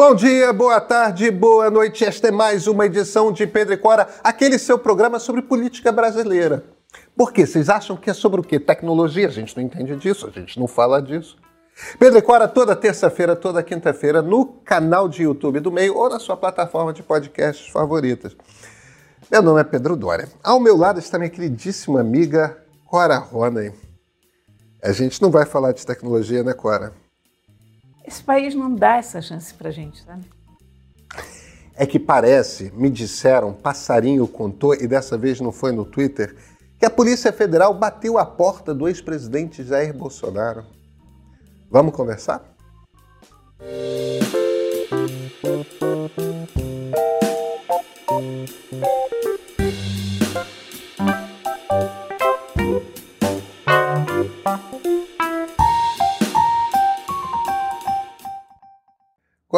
Bom dia, boa tarde, boa noite. Esta é mais uma edição de Pedro e Cora, aquele seu programa sobre política brasileira. Por quê? Vocês acham que é sobre o quê? Tecnologia? A gente não entende disso, a gente não fala disso. Pedro e Cora toda terça-feira, toda quinta-feira, no canal de YouTube do Meio ou na sua plataforma de podcasts favoritas. Meu nome é Pedro Dória. Ao meu lado está minha queridíssima amiga Cora Roney. A gente não vai falar de tecnologia, né, Cora? Esse país não dá essa chance pra gente, sabe? É que parece, me disseram, passarinho contou, e dessa vez não foi no Twitter, que a Polícia Federal bateu a porta do ex-presidente Jair Bolsonaro. Vamos conversar?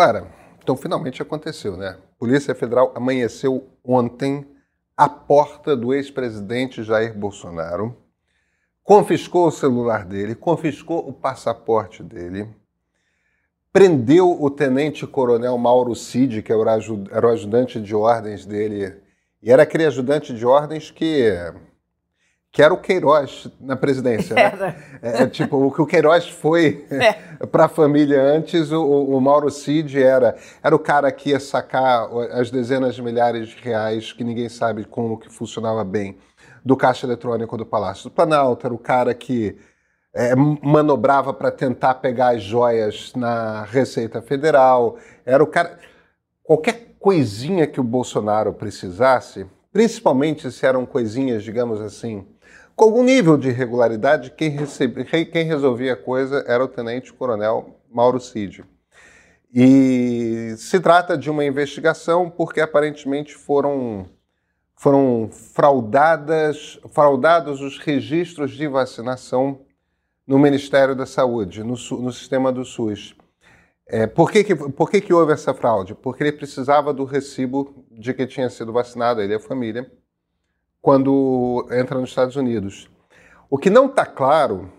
Agora, então finalmente aconteceu, né? Polícia Federal amanheceu ontem à porta do ex-presidente Jair Bolsonaro, confiscou o celular dele, confiscou o passaporte dele, prendeu o tenente-coronel Mauro Cid, que era o ajudante de ordens dele, e era aquele ajudante de ordens que que era o Queiroz na presidência. Né? É, é, tipo, o que o Queiroz foi é. para a família antes, o, o, Mauro Cid era, era o cara que ia sacar as dezenas de milhares de reais, que ninguém sabe como que funcionava bem, do caixa eletrônico do Palácio do Planalto, era o cara que é, manobrava para tentar pegar as joias na Receita Federal, era o cara... Qualquer coisinha que o Bolsonaro precisasse, principalmente se eram coisinhas, digamos assim, com algum nível de irregularidade, quem, quem resolvia a coisa era o tenente-coronel Mauro Cid. E se trata de uma investigação porque aparentemente foram, foram fraudadas, fraudados os registros de vacinação no Ministério da Saúde, no, no sistema do SUS. É, por que, que, por que, que houve essa fraude? Porque ele precisava do recibo de que tinha sido vacinado, ele e a família, quando entra nos Estados Unidos. O que não está claro,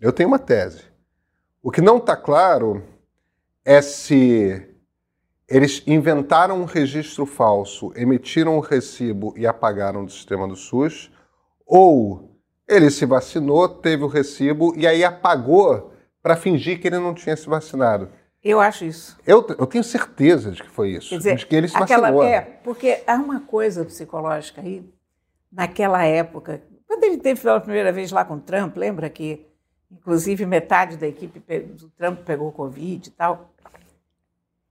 eu tenho uma tese. O que não está claro é se eles inventaram um registro falso, emitiram um recibo e apagaram do sistema do SUS, ou ele se vacinou, teve o recibo e aí apagou para fingir que ele não tinha se vacinado. Eu acho isso. Eu, eu tenho certeza de que foi isso, dizer, de que ele se aquela, vacinou. É, porque há uma coisa psicológica aí naquela época, quando ele teve pela primeira vez lá com o Trump, lembra que, inclusive, metade da equipe do Trump pegou Covid e tal,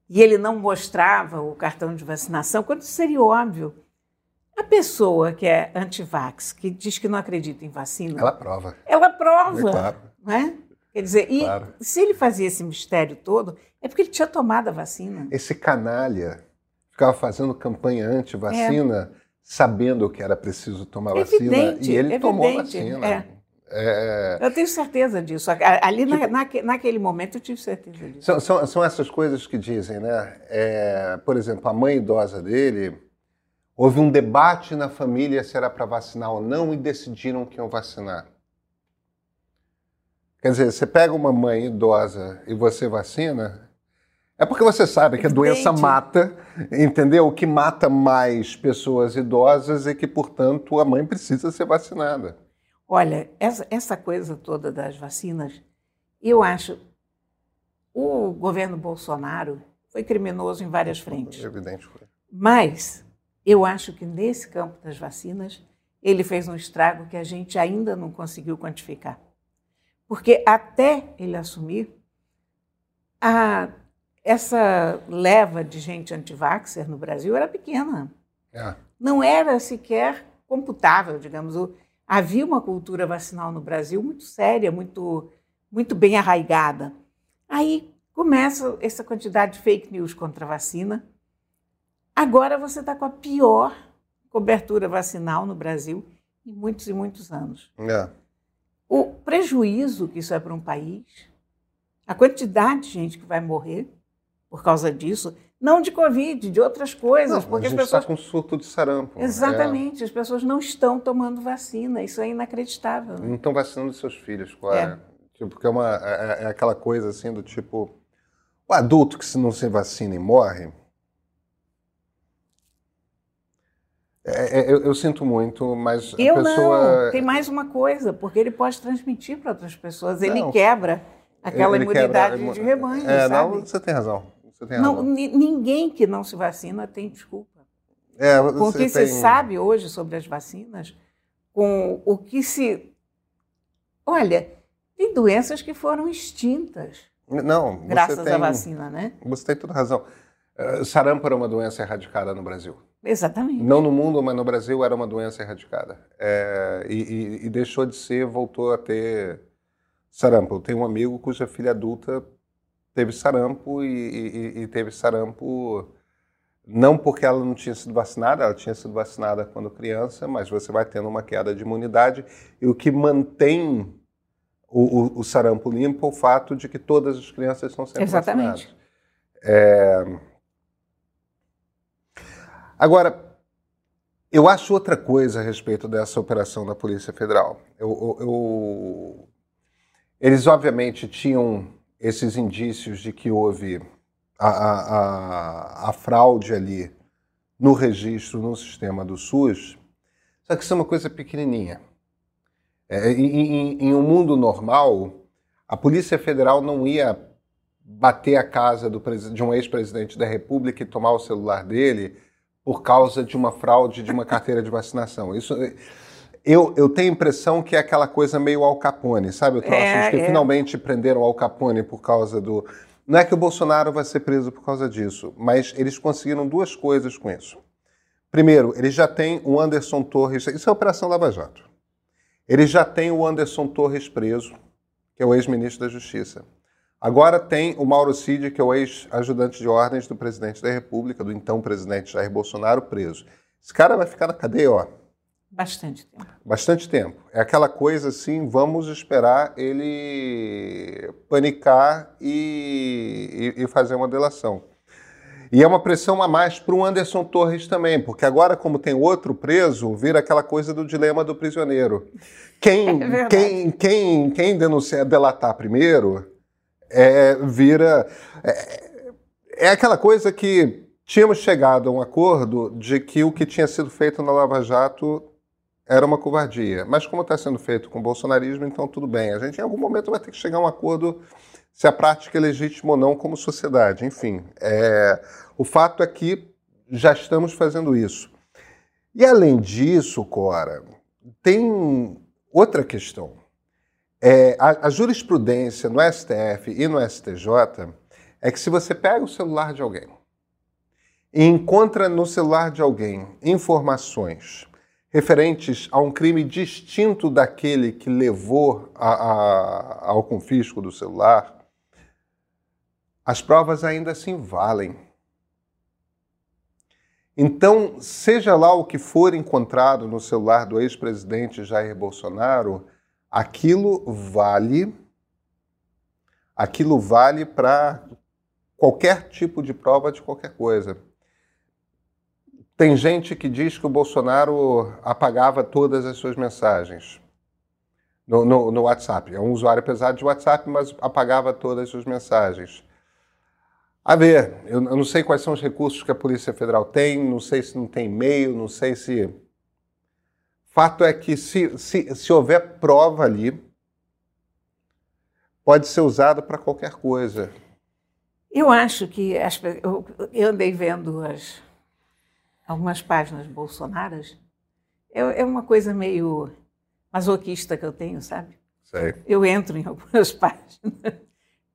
e ele não mostrava o cartão de vacinação, quando seria óbvio. A pessoa que é anti-vax, que diz que não acredita em vacina. Ela prova. Ela prova. É claro. Não é? Quer dizer, e claro. se ele fazia esse mistério todo, é porque ele tinha tomado a vacina. Esse canalha ficava fazendo campanha anti-vacina. É sabendo que era preciso tomar evidente, vacina e ele evidente, tomou a vacina. É. É... Eu tenho certeza disso. Ali tipo, na, naquele momento eu tive certeza disso. São, são, são essas coisas que dizem, né? É, por exemplo, a mãe idosa dele, houve um debate na família se era para vacinar ou não e decidiram que iam vacinar. Quer dizer, você pega uma mãe idosa e você vacina, é porque você sabe que a doença mata, entendeu? O que mata mais pessoas idosas é que, portanto, a mãe precisa ser vacinada. Olha, essa, essa coisa toda das vacinas, eu acho. O governo Bolsonaro foi criminoso em várias frentes. Evidente. Mas eu acho que nesse campo das vacinas, ele fez um estrago que a gente ainda não conseguiu quantificar. Porque até ele assumir, a essa leva de gente anti-vaxxer no Brasil era pequena. É. Não era sequer computável, digamos. Havia uma cultura vacinal no Brasil muito séria, muito, muito bem arraigada. Aí começa essa quantidade de fake news contra a vacina. Agora você está com a pior cobertura vacinal no Brasil em muitos e muitos anos. É. O prejuízo que isso é para um país, a quantidade de gente que vai morrer, por causa disso, não de Covid, de outras coisas. Não, porque a gente as pessoas... está com surto de sarampo. Exatamente, é... as pessoas não estão tomando vacina, isso é inacreditável. Não estão vacinando seus filhos, qual é? é? Tipo, porque é, uma, é, é aquela coisa assim do tipo. o adulto que se não se vacina e morre. É, é, eu, eu, sinto muito, mas eu a pessoa. Não. Tem mais uma coisa, porque ele pode transmitir para outras pessoas. Ele não. quebra aquela ele imunidade quebra... de rebanho. É, sabe? não, você tem razão. Você tem não, razão. ninguém que não se vacina tem desculpa. É, porque tem... se sabe hoje sobre as vacinas, com o que se. Olha, tem doenças que foram extintas. Não, graças tem, à vacina, né? Você tem toda razão. Uh, sarampo era uma doença erradicada no Brasil. Exatamente. Não no mundo, mas no Brasil era uma doença erradicada. É, e, e, e, deixou de ser, voltou a ter sarampo. Eu tenho um amigo cuja filha adulta teve sarampo e, e teve sarampo não porque ela não tinha sido vacinada, ela tinha sido vacinada quando criança, mas você vai tendo uma queda de imunidade e o que mantém o, o, o sarampo limpo é o fato de que todas as crianças são sempre Exatamente. vacinadas. É... Agora, eu acho outra coisa a respeito dessa operação da Polícia Federal. Eu, eu, eu... Eles, obviamente, tinham esses indícios de que houve a, a, a, a fraude ali no registro, no sistema do SUS, só que isso é uma coisa pequenininha. É, em, em, um mundo normal, a Polícia Federal não ia bater a casa do, de um ex-presidente da República e tomar o celular dele por causa de uma fraude de uma carteira de vacinação. Isso, eu, eu tenho a impressão que é aquela coisa meio Al Capone, sabe? O troço é, que é. finalmente prenderam Al Capone por causa do. Não é que o Bolsonaro vai ser preso por causa disso, mas eles conseguiram duas coisas com isso. Primeiro, eles já têm o Anderson Torres. Isso é a Operação Lava Jato. Eles já têm o Anderson Torres preso, que é o ex-ministro da Justiça. Agora tem o Mauro Cid, que é o ex-ajudante de ordens do presidente da República, do então presidente Jair Bolsonaro, preso. Esse cara vai ficar na cadeia, ó. Bastante tempo. Bastante tempo. É aquela coisa assim, vamos esperar ele panicar e, e, e fazer uma delação. E é uma pressão a mais para o Anderson Torres também, porque agora, como tem outro preso, vira aquela coisa do dilema do prisioneiro. Quem, é quem, quem, quem denunciar, delatar primeiro é, vira. É, é aquela coisa que tínhamos chegado a um acordo de que o que tinha sido feito na Lava Jato era uma covardia. Mas como está sendo feito com o bolsonarismo, então tudo bem. A gente em algum momento vai ter que chegar a um acordo se a prática é legítima ou não como sociedade. Enfim, é, o fato é que já estamos fazendo isso. E além disso, Cora, tem outra questão. É, a, a, jurisprudência no STF e no STJ é que se você pega o celular de alguém e encontra no celular de alguém informações referentes a um crime distinto daquele que levou a, a, ao confisco do celular, as provas ainda assim valem. Então, seja lá o que for encontrado no celular do ex-presidente Jair Bolsonaro, aquilo vale aquilo vale para qualquer tipo de prova de qualquer coisa. Tem gente que diz que o Bolsonaro apagava todas as suas mensagens no, no, no WhatsApp. É um usuário pesado de WhatsApp, mas apagava todas as suas mensagens. A ver, eu, eu não sei quais são os recursos que a Polícia Federal tem, não sei se não tem e-mail, não sei se Fato é que se, se, se houver prova ali, pode ser usado para qualquer coisa. Eu acho que as, eu, eu, andei vendo as, algumas páginas bolsonaras. É, é, uma coisa meio masoquista que eu tenho, sabe? Sei. Eu entro em algumas páginas,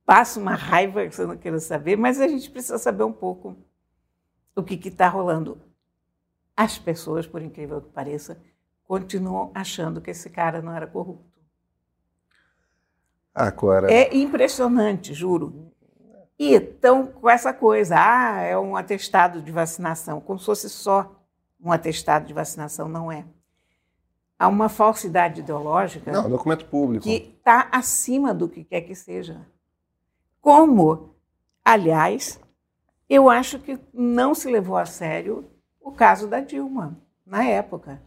passo uma raiva que você não quer saber, mas a gente precisa saber um pouco o que está rolando. As pessoas, por incrível que pareça, continuam achando que esse cara não era corrupto. Agora. É impressionante, juro. E estão com essa coisa, ah, é um atestado de vacinação, como se fosse só um atestado de vacinação, não é. Há uma falsidade ideológica. Não, documento público. Que está acima do que quer que seja. Como, aliás, eu acho que não se levou a sério o caso da Dilma, na época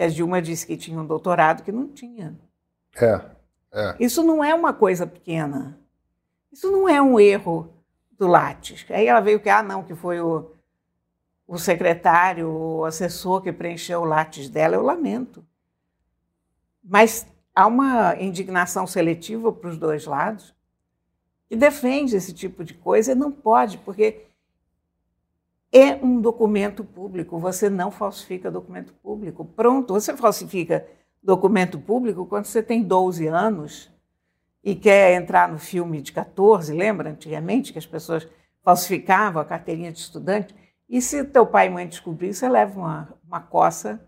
que a Dilma disse que tinha um doutorado que não tinha. É, é. Isso não é uma coisa pequena. Isso não é um erro do Lattes. Aí ela veio que, ah, não, que foi o, o secretário, o assessor que preencheu o Lattes dela, eu lamento. Mas há uma indignação seletiva para os dois lados que defende esse tipo de coisa e não pode, porque é um documento público, você não falsifica documento público. Pronto, você falsifica documento público quando você tem 12 anos e quer entrar no filme de 14, lembra antigamente que as pessoas falsificavam a carteirinha de estudante? E se teu pai e mãe descobrir, você leva uma, uma coça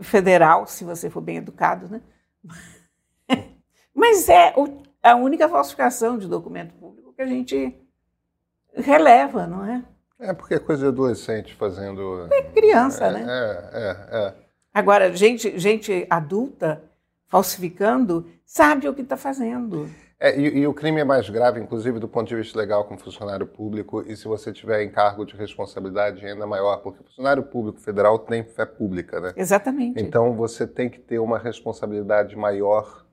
federal, se você for bem educado, né? Mas é a única falsificação de documento público que a gente releva, não é? É porque é coisa de adolescente fazendo. É criança, é, né? É, é, é. Agora, gente, gente adulta falsificando sabe o que está fazendo. É, e, e, o crime é mais grave, inclusive do ponto de vista legal, com funcionário público, e se você tiver em cargo de responsabilidade ainda maior, porque funcionário público federal tem fé pública, né? Exatamente. Então você tem que ter uma responsabilidade maior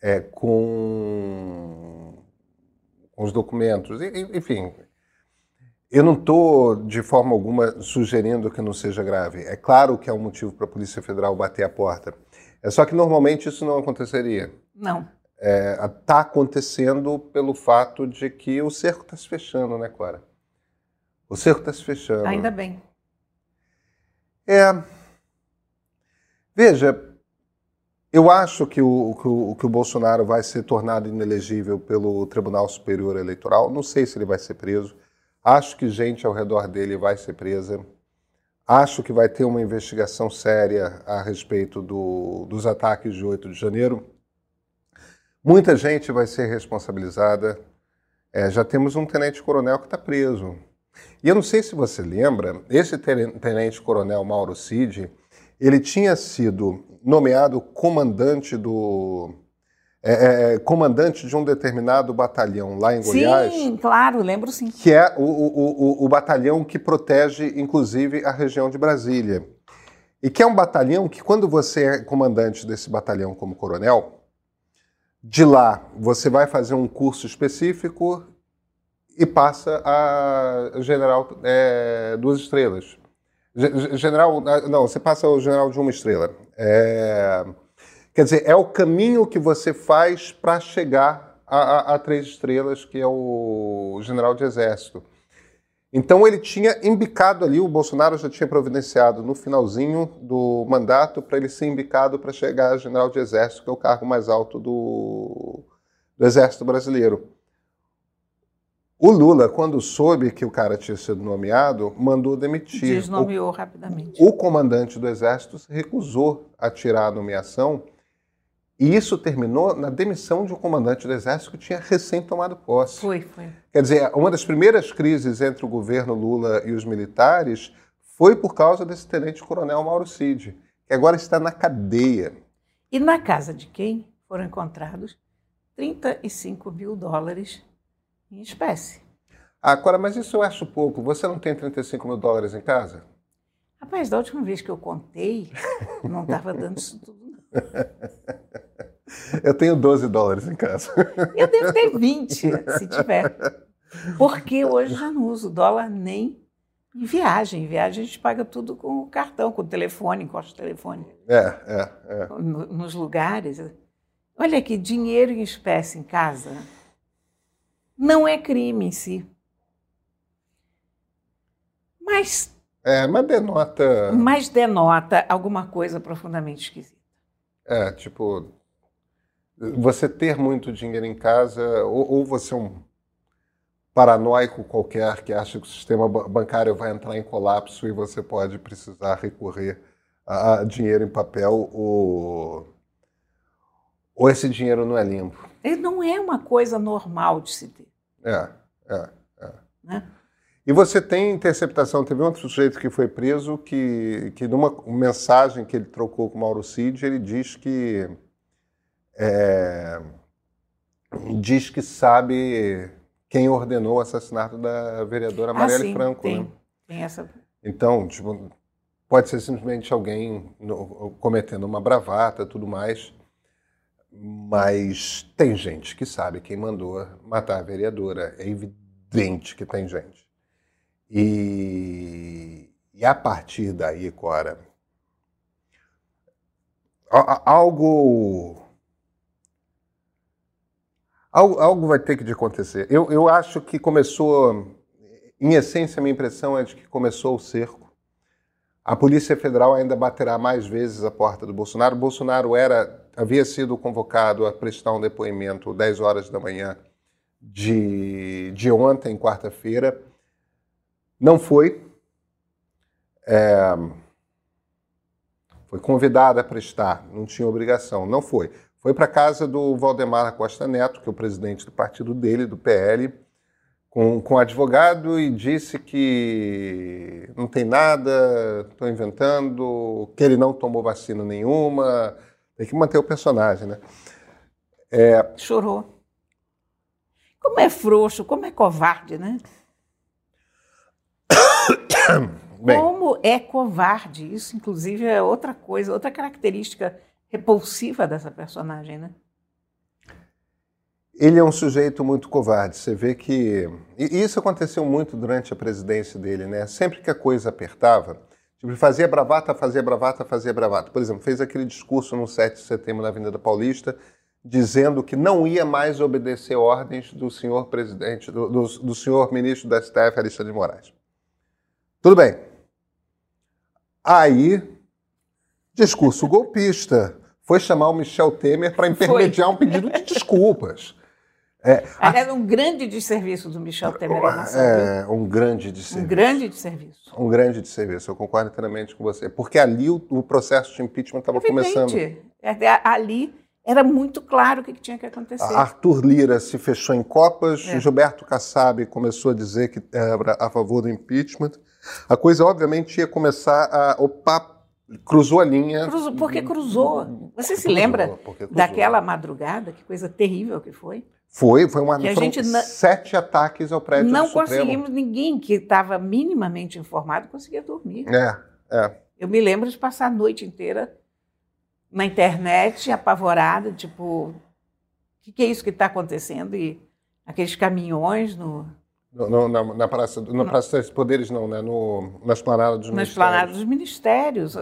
é, com, os documentos. Enfim, eu não estou, de forma alguma, sugerindo que não seja grave. É claro que é um motivo para a Polícia Federal bater a porta. É só que normalmente isso não aconteceria. Não. Está é, tá acontecendo pelo fato de que o cerco está se fechando, né, Cora? O cerco está se fechando. Ainda bem. É. Veja, eu acho que o, que o, que o Bolsonaro vai ser tornado inelegível pelo Tribunal Superior Eleitoral. Não sei se ele vai ser preso. Acho que gente ao redor dele vai ser presa. Acho que vai ter uma investigação séria a respeito do, dos ataques de 8 de janeiro. Muita gente vai ser responsabilizada. É, já temos um tenente-coronel que está preso. E eu não sei se você lembra, esse tenente-coronel Mauro Cid, ele tinha sido nomeado comandante do é, é, é, comandante de um determinado batalhão lá em Goiás. Sim, claro, lembro sim. Que é o, o, o, o batalhão que protege, inclusive, a região de Brasília. E que é um batalhão que, quando você é comandante desse batalhão como coronel, de lá você vai fazer um curso específico e passa a general é, duas estrelas. General, não, você passa o general de uma estrela. É, Quer dizer, é o caminho que você faz para chegar a, a, a, três estrelas, que é o general de exército. Então ele tinha embicado ali, o Bolsonaro já tinha providenciado no finalzinho do mandato para ele ser embicado para chegar a general de exército, que é o cargo mais alto do, do exército brasileiro. O Lula, quando soube que o cara tinha sido nomeado, mandou demitir. Desnomeou o, rapidamente. O comandante do exército recusou a tirar a nomeação e isso terminou na demissão de um comandante do Exército que tinha recém tomado posse. Foi, foi. Quer dizer, uma das primeiras crises entre o governo Lula e os militares foi por causa desse tenente-coronel Mauro Cid, que agora está na cadeia. E na casa de quem foram encontrados 35 mil dólares em espécie. Ah, Cora, mas isso eu acho pouco. Você não tem 35 mil dólares em casa? Rapaz, da última vez que eu contei, não estava dando isso tudo. Eu tenho 12 dólares em casa. Eu devo ter 20, se tiver. Porque hoje já não uso dólar nem em viagem. Em viagem a gente paga tudo com o cartão, com o telefone, encosta o telefone. É, é, é. Nos lugares. Olha aqui, dinheiro em espécie em casa não é crime em si. Mas. É, mas denota. Mas denota alguma coisa profundamente esquisita. É, tipo, você ter muito dinheiro em casa, ou, ou você é um paranoico qualquer que acha que o sistema bancário vai entrar em colapso e você pode precisar recorrer a dinheiro em papel, ou, ou esse dinheiro não é limpo. Ele não é uma coisa normal de se ter. É, é, é. Né? E você tem interceptação, teve um outro sujeito que foi preso que, que numa mensagem que ele trocou com o Mauro Cid, ele diz que é, diz que sabe quem ordenou o assassinato da vereadora ah, Marielle sim, Franco. Tem, né? tem essa... Então, tipo, pode ser simplesmente alguém no, cometendo uma bravata tudo mais, mas tem gente que sabe quem mandou matar a vereadora. É evidente evidente que tem gente. E, e a partir daí, Cora, algo, algo, algo vai ter que acontecer. Eu, eu acho que começou, em essência, a minha impressão é de que começou o cerco. A Polícia Federal ainda baterá mais vezes a porta do Bolsonaro. O Bolsonaro era, havia sido convocado a prestar um depoimento 10 horas da manhã de, de ontem, quarta-feira. Não foi. É, foi convidado a prestar, não tinha obrigação, não foi. Foi para casa do Valdemar Costa Neto, que é o presidente do partido dele, do PL, com, com advogado e disse que não tem nada, estou inventando, que ele não tomou vacina nenhuma. Tem que manter o personagem, né? É... Chorou. Como é frouxo, como é covarde, né? Bem. Como é covarde. Isso, inclusive, é outra coisa, outra característica repulsiva dessa personagem, né? Ele é um sujeito muito covarde. Você vê que. E isso aconteceu muito durante a presidência dele, né? Sempre que a coisa apertava, tipo, fazia bravata, fazia bravata, fazia bravata. Por exemplo, fez aquele discurso no 7 de setembro na Avenida Paulista, dizendo que não ia mais obedecer ordens do senhor presidente, do, do, do senhor ministro da STF, Alexandre de Moraes. Tudo bem. Aí, discurso golpista. Foi chamar o Michel Temer para intermediar Foi. um pedido de desculpas. É, Era um grande desserviço do Michel Temer É, um grande desserviço. Um grande desserviço. Um grande desserviço, eu concordo inteiramente com você. Porque ali o, o processo de impeachment estava começando. É, é, ali era muito claro o que, tinha que acontecer. Arthur Lira se fechou em copas, é. Gilberto Kassab começou a dizer que era a favor do impeachment. A coisa, obviamente, ia começar a. Opa, cruzou a linha. Cruzou, porque cruzou. Você se cruzou, lembra daquela madrugada? Que coisa terrível que foi? Foi, foi uma. Que a gente sete ataques ao prédio Não conseguimos, ninguém que estava minimamente informado conseguia dormir. É, é. Eu me lembro de passar a noite inteira na internet, apavorada, tipo, o que, que, é isso que está acontecendo? E aqueles caminhões no. No, na, na, Praça, na Praça dos Poderes, não, né? No, na esplanada dos na ministérios. Na esplanada dos ministérios.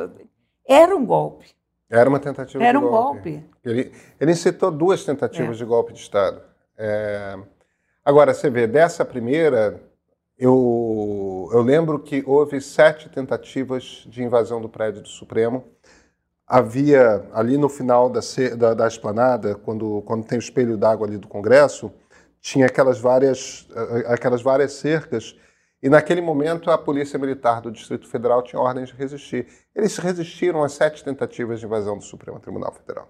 Era um golpe. Era uma tentativa Era de golpe. Um golpe. Ele, ele incitou duas tentativas é. de golpe de Estado. É... Agora, você vê, dessa primeira, eu, eu lembro que houve sete tentativas de invasão do prédio do Supremo havia ali no final da, da, da esplanada, quando, quando tem o espelho d'água ali do Congresso, tinha aquelas várias, aquelas várias cercas, e naquele momento a Polícia Militar do Distrito Federal tinha ordens de resistir. Eles resistiram às sete tentativas de invasão do Supremo Tribunal Federal.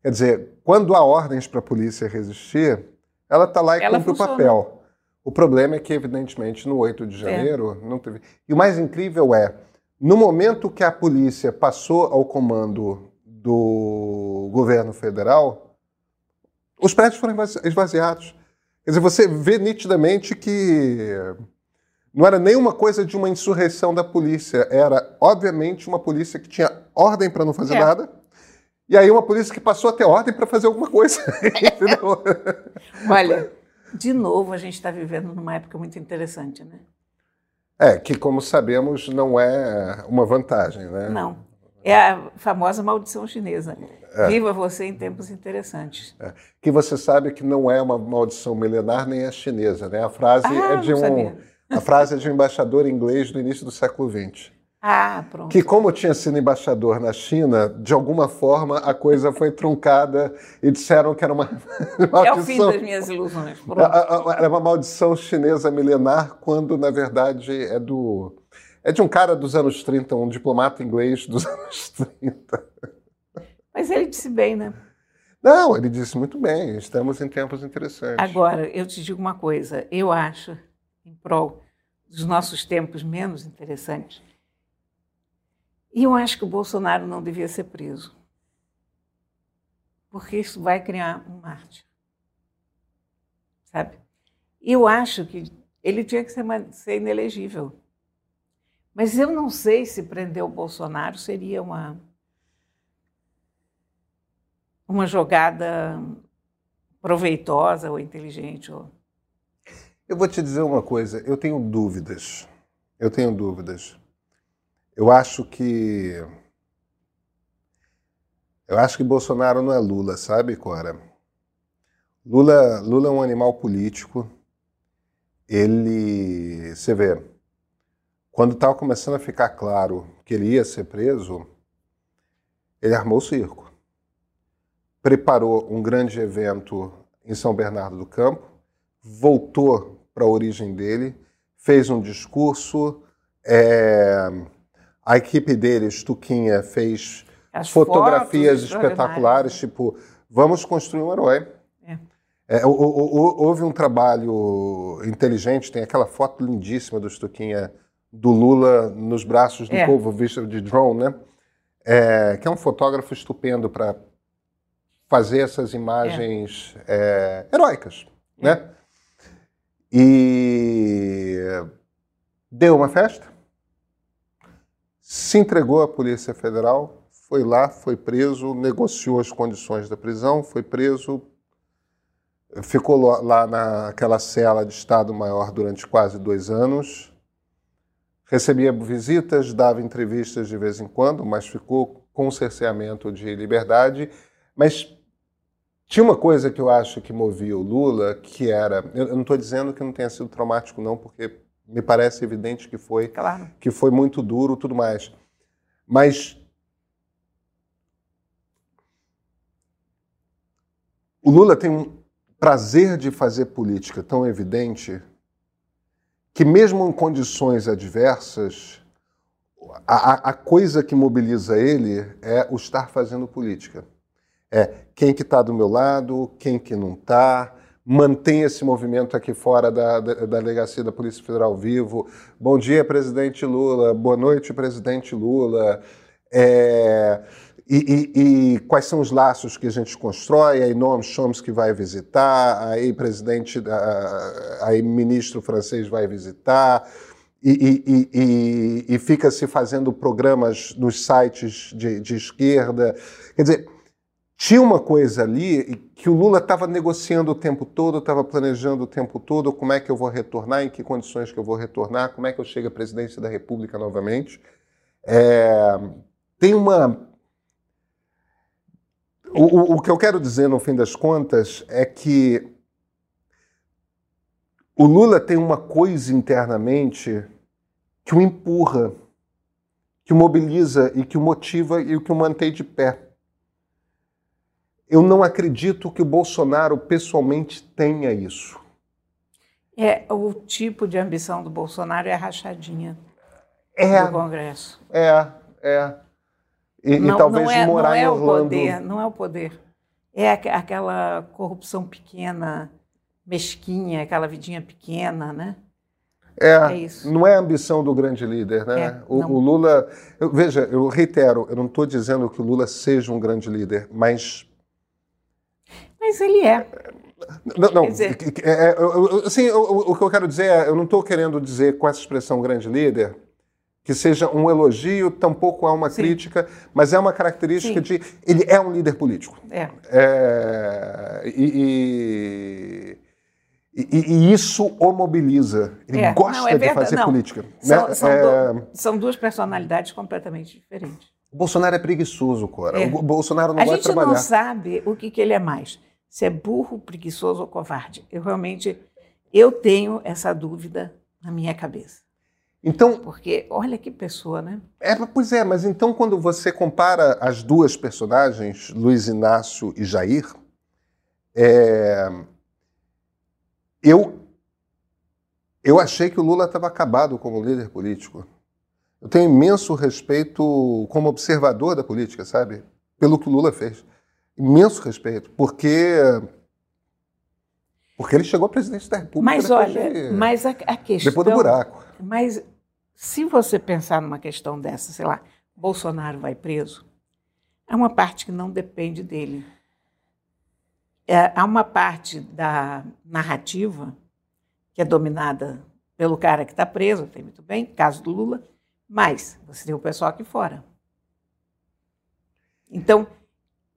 Quer dizer, quando há ordens para a polícia resistir, ela está lá e ela cumpre funciona. o papel. O problema é que, evidentemente, no 8 de é. janeiro é. não teve. E o mais incrível é, no momento que a polícia passou ao comando do governo federal, os prédios foram esvaziados. Quer dizer, você vê nitidamente que não era nenhuma coisa de uma insurreição da polícia, era, obviamente, uma polícia que tinha ordem para não fazer é. nada, e aí uma polícia que passou a ter ordem para fazer alguma coisa. Olha, de novo, a gente está vivendo numa época muito interessante, né? É, que como sabemos não é uma vantagem, né? Não. É a famosa maldição chinesa. É. Viva você em tempos interessantes. É. Que você sabe que não é uma maldição milenar nem é chinesa, né? A frase ah, é de um a frase é de um embaixador inglês do início do século XX. Ah, pronto. Que, como tinha sido embaixador na China, de alguma forma a coisa foi truncada e disseram que era uma maldição. É o fim das minhas ilusões. Era uma maldição chinesa milenar, quando, na verdade, é do. É de um cara dos anos 30, um diplomata inglês dos anos 30. Mas ele disse bem, né? Não, ele disse muito bem. Estamos em tempos interessantes. Agora, eu te digo uma coisa. Eu acho, em prol dos nossos tempos menos interessantes, e eu acho que o Bolsonaro não devia ser preso. Porque isso vai criar um mártir. Sabe? Eu acho que ele tinha que ser, ser inelegível. Mas eu não sei se prender o Bolsonaro seria uma, uma jogada proveitosa ou inteligente. Ou... Eu vou te dizer uma coisa, eu tenho dúvidas. Eu tenho dúvidas. Eu acho que. Eu acho que Bolsonaro não é Lula, sabe, Cora? Lula, Lula é um animal político. Ele. Você vê, quando estava começando a ficar claro que ele ia ser preso, ele armou o circo. Preparou um grande evento em São Bernardo do Campo, voltou para a origem dele, fez um discurso. É, a equipe dele, Stuquinha, fez As fotografias espetaculares, tipo, vamos construir um herói. É. É, houve um trabalho inteligente, tem aquela foto lindíssima do Stuquinha do Lula nos braços do povo, vista de drone, né? É, que é um fotógrafo estupendo para fazer essas imagens é. É, heróicas, é. né? E deu uma festa, se entregou à Polícia Federal, foi lá, foi preso, negociou as condições da prisão, foi preso, ficou lá naquela cela de Estado Maior durante quase dois anos Recebia visitas, dava entrevistas de vez em quando, mas ficou com cerceamento de liberdade. Mas tinha uma coisa que eu acho que movia o Lula, que era. Eu não estou dizendo que não tenha sido traumático, não, porque me parece evidente que foi, claro. que foi muito duro tudo mais. Mas o Lula tem um prazer de fazer política tão evidente que mesmo em condições adversas, a, a, coisa que mobiliza ele é o estar fazendo política. É quem que está do meu lado, quem que não está, mantém esse movimento aqui fora da, da, da delegacia da Polícia Federal vivo. Bom dia, presidente Lula. Boa noite, presidente Lula. É, e, e, e, quais são os laços que a gente constrói, aí Noam Chomsky vai visitar, aí presidente, aí ministro francês vai visitar, e, e fica se fazendo programas nos sites de, de, esquerda. Quer dizer, tinha uma coisa ali que o Lula estava negociando o tempo todo, estava planejando o tempo todo como é que eu vou retornar, em que condições que eu vou retornar, como é que eu chego à presidência da República novamente. É, tem uma o, o, que eu quero dizer, no fim das contas, é que o Lula tem uma coisa internamente que o empurra, que o mobiliza e que o motiva e que o mantém de pé. Eu não acredito que o Bolsonaro pessoalmente tenha isso. É, o tipo de ambição do Bolsonaro é a rachadinha é, do Congresso. É, é. E, não, e talvez não é, morar não é em Orlando. O poder, não é o poder. É aquela corrupção pequena, mesquinha, aquela vidinha pequena, né? É, é isso. não é a ambição do grande líder, né? É, o, o, Lula, eu, veja, eu reitero, eu não estou dizendo que o Lula seja um grande líder, mas mas ele é. Não, não dizer... é, é, assim, o, o que eu quero dizer é, eu não estou querendo dizer com essa expressão grande líder que seja um elogio, tampouco há uma Sim. crítica, mas é uma característica Sim. de. Ele é um líder político. É. é e, e, e, isso o mobiliza. Ele é. gosta Não, é de fazer Não. política. São, né? são, é... do, são, duas personalidades completamente diferentes. O Bolsonaro é preguiçoso, Cora. O Bolsonaro não a vai trabalhar. A gente não sabe o que, que ele é mais. Se é burro, preguiçoso ou covarde. Eu realmente eu tenho essa dúvida na minha cabeça. Então, porque olha que pessoa, né? É, pois é, mas então quando você compara as duas personagens, Luiz Inácio e Jair, é, eu eu achei que o Lula estava acabado como líder político. Eu tenho imenso respeito como observador da política, sabe? Pelo que o Lula fez. Imenso respeito, porque porque ele chegou à presidência da República. Mas olha, de, mas a, a, questão. Depois do buraco. Mas se você pensar numa questão dessa, sei lá, Bolsonaro vai preso, há uma parte que não depende dele. É, há uma parte da narrativa que é dominada pelo cara que está preso, tem muito bem, caso do Lula, mas você tem o pessoal aqui fora. Então,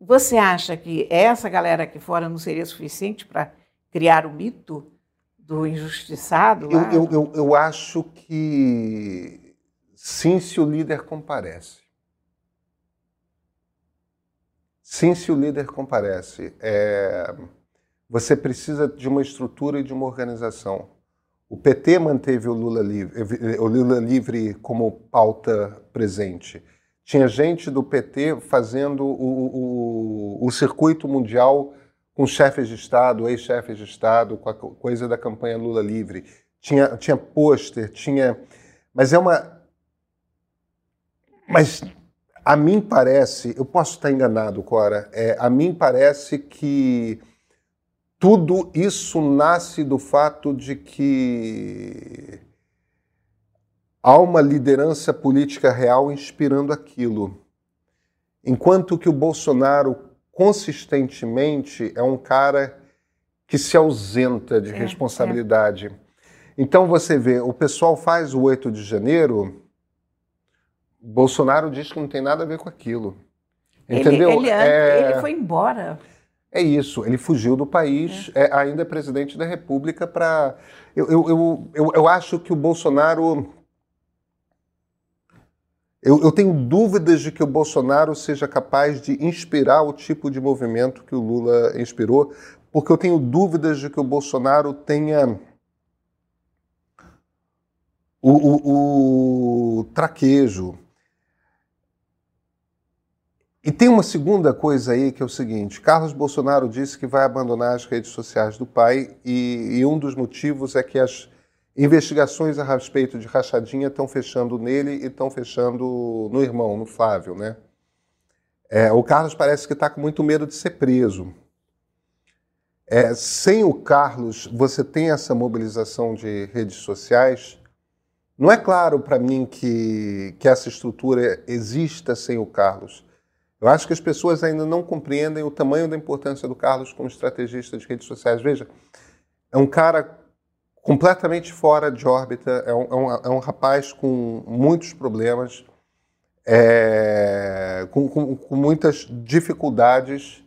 você acha que essa galera aqui fora não seria suficiente para criar o mito do injustiçado. Eu, eu, eu, eu acho que sim, se o líder comparece. Sim, se o líder comparece. É, você precisa de uma estrutura e de uma organização. O PT manteve o Lula livre, o Lula livre como pauta presente. Tinha gente do PT fazendo o, o, o circuito mundial com chefes de Estado, ex-chefes de Estado, com a coisa da campanha Lula livre. Tinha, tinha pôster, tinha. Mas é uma. Mas a mim parece, eu posso estar enganado, Cora, é, a mim parece que tudo isso nasce do fato de que há uma liderança política real inspirando aquilo. Enquanto que o Bolsonaro consistentemente é um cara que se ausenta de é, responsabilidade. É. Então você vê, o pessoal faz o 8 de janeiro, Bolsonaro diz que não tem nada a ver com aquilo. Entendeu? Ele, ele, é... ele foi embora. É isso, ele fugiu do país, é. É, ainda é presidente da República para. Eu, eu, eu, eu, eu acho que o Bolsonaro. Eu, eu tenho dúvidas de que o Bolsonaro seja capaz de inspirar o tipo de movimento que o Lula inspirou, porque eu tenho dúvidas de que o Bolsonaro tenha o, o, o traquejo, e tem uma segunda coisa aí que é o seguinte: Carlos Bolsonaro disse que vai abandonar as redes sociais do pai, e, e um dos motivos é que as investigações a respeito de rachadinha estão fechando nele e estão fechando no irmão, no Flávio, né? É, o Carlos parece que está com muito medo de ser preso. É, sem o Carlos, você tem essa mobilização de redes sociais. Não é claro para mim que, que essa estrutura exista sem o Carlos. Eu acho que as pessoas ainda não compreendem o tamanho da importância do Carlos como estrategista de redes sociais. Veja, é um cara completamente fora de órbita, é um, é um, é um rapaz com muitos problemas, é, com, com, com muitas dificuldades,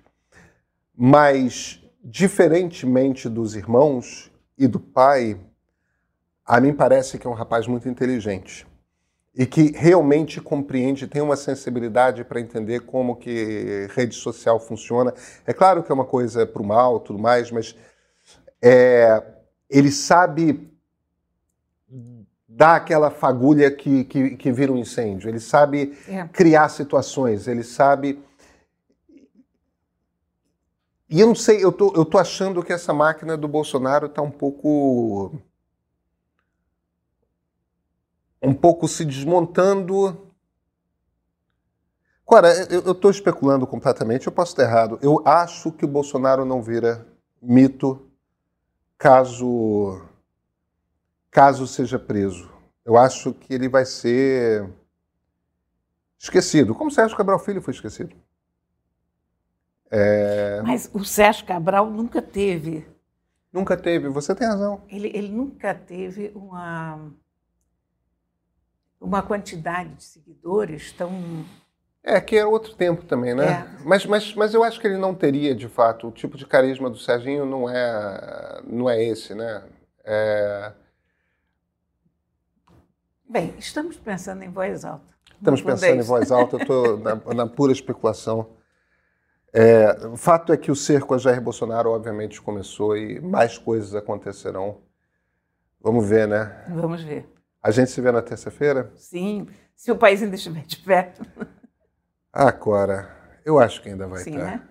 mas, diferentemente dos irmãos e do pai, a mim parece que é um rapaz muito inteligente e que realmente compreende, tem uma sensibilidade para entender como que rede social funciona. É claro que é uma coisa para o mal, tudo mais, mas é, ele sabe dar aquela fagulha que, que, que vira um incêndio. Ele sabe é. criar situações, ele sabe... E eu não sei, eu tô, eu tô achando que essa máquina do Bolsonaro está um pouco um pouco se desmontando. Agora, eu estou especulando completamente, eu posso estar errado. Eu acho que o Bolsonaro não vira mito caso, caso seja preso. Eu acho que ele vai ser esquecido, como Sérgio Cabral Filho foi esquecido. É... Mas o Sérgio Cabral nunca teve. Nunca teve, você tem razão. Ele, ele nunca teve uma uma quantidade de seguidores tão. É, que era outro tempo também, né? É. Mas, mas, mas eu acho que ele não teria, de fato, o tipo de carisma do Serginho não é, não é esse, né? É... Bem, estamos pensando em voz alta. Estamos pensando em voz alta, eu estou na, na, pura especulação. É, o fato é que o cerco a Jair Bolsonaro, obviamente, começou e mais coisas acontecerão. Vamos ver, né? Vamos ver. A gente se vê na terça-feira? Sim, se o país ainda estiver de perto. Ah, Cora, eu acho que ainda vai Sim, estar. Né?